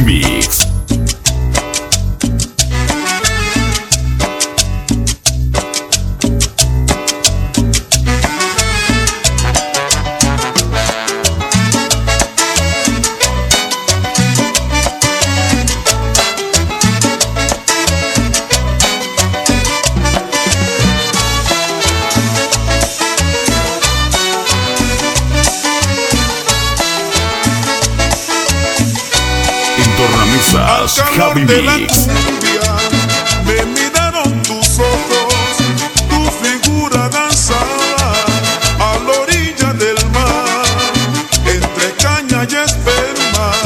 Mix. Más Javi Mix. Me miraron tus ojos, tu figura danzada a la orilla del mar, entre caña y espermas,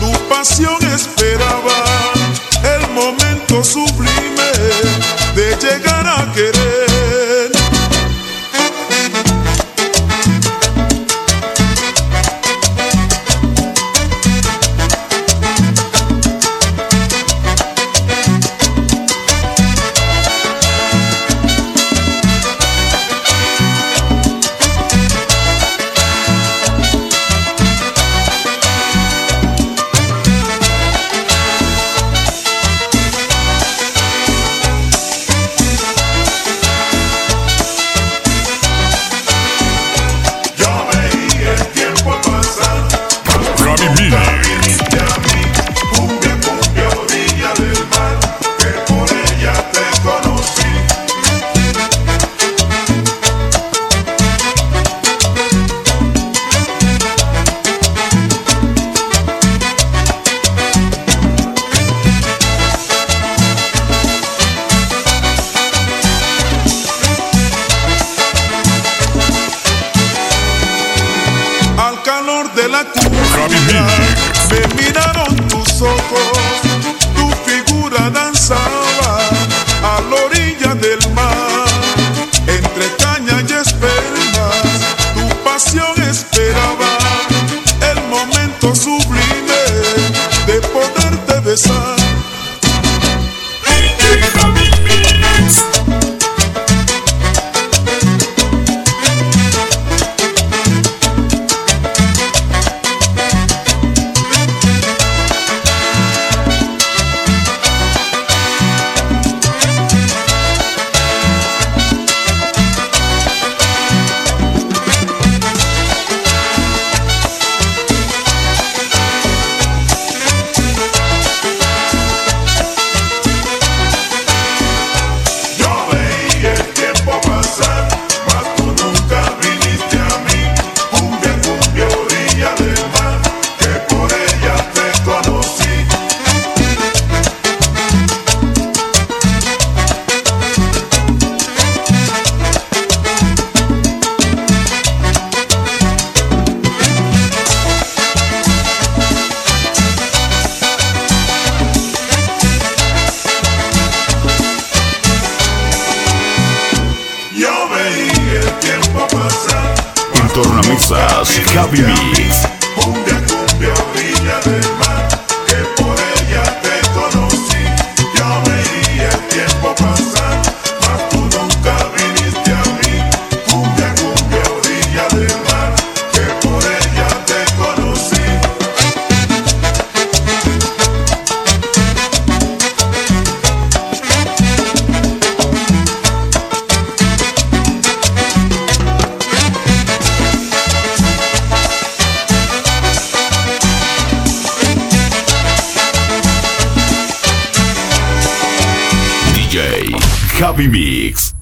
tu pasión esperaba el momento sublime de llegar a querer. Salsas, Happy Mix. Happy Mix.